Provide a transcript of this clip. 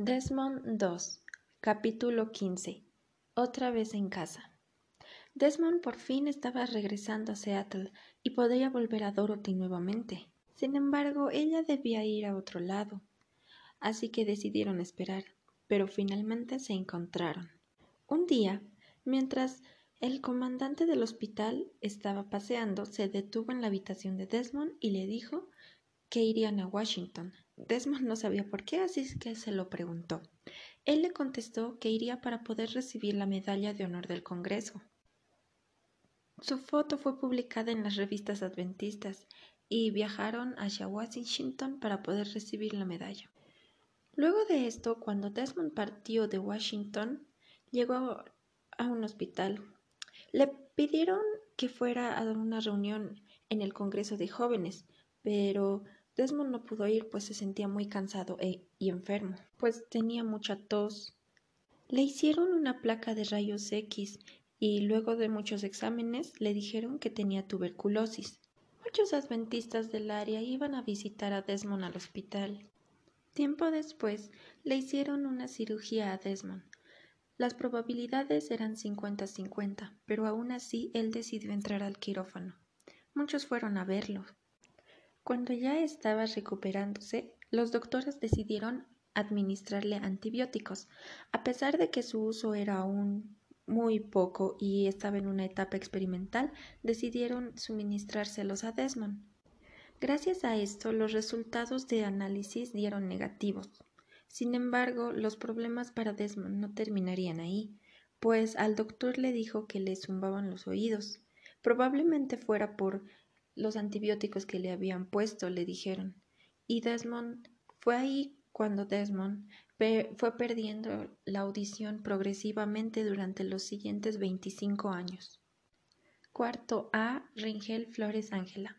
Desmond II Capítulo 15 Otra vez en casa Desmond por fin estaba regresando a Seattle y podía volver a Dorothy nuevamente. Sin embargo, ella debía ir a otro lado. Así que decidieron esperar, pero finalmente se encontraron. Un día, mientras el comandante del hospital estaba paseando, se detuvo en la habitación de Desmond y le dijo que irían a Washington. Desmond no sabía por qué, así que se lo preguntó. Él le contestó que iría para poder recibir la medalla de honor del Congreso. Su foto fue publicada en las revistas adventistas y viajaron hacia Washington para poder recibir la medalla. Luego de esto, cuando Desmond partió de Washington, llegó a un hospital. Le pidieron que fuera a una reunión en el Congreso de Jóvenes, pero Desmond no pudo ir pues se sentía muy cansado e, y enfermo, pues tenía mucha tos. Le hicieron una placa de rayos X y luego de muchos exámenes le dijeron que tenía tuberculosis. Muchos adventistas del área iban a visitar a Desmond al hospital. Tiempo después le hicieron una cirugía a Desmond. Las probabilidades eran 50-50, pero aún así él decidió entrar al quirófano. Muchos fueron a verlo, cuando ya estaba recuperándose, los doctores decidieron administrarle antibióticos, a pesar de que su uso era aún muy poco y estaba en una etapa experimental, decidieron suministrárselos a Desmond. Gracias a esto, los resultados de análisis dieron negativos. Sin embargo, los problemas para Desmond no terminarían ahí, pues al doctor le dijo que le zumbaban los oídos. Probablemente fuera por los antibióticos que le habían puesto, le dijeron. Y Desmond fue ahí cuando Desmond fue perdiendo la audición progresivamente durante los siguientes 25 años. Cuarto A. Ringel Flores Ángela.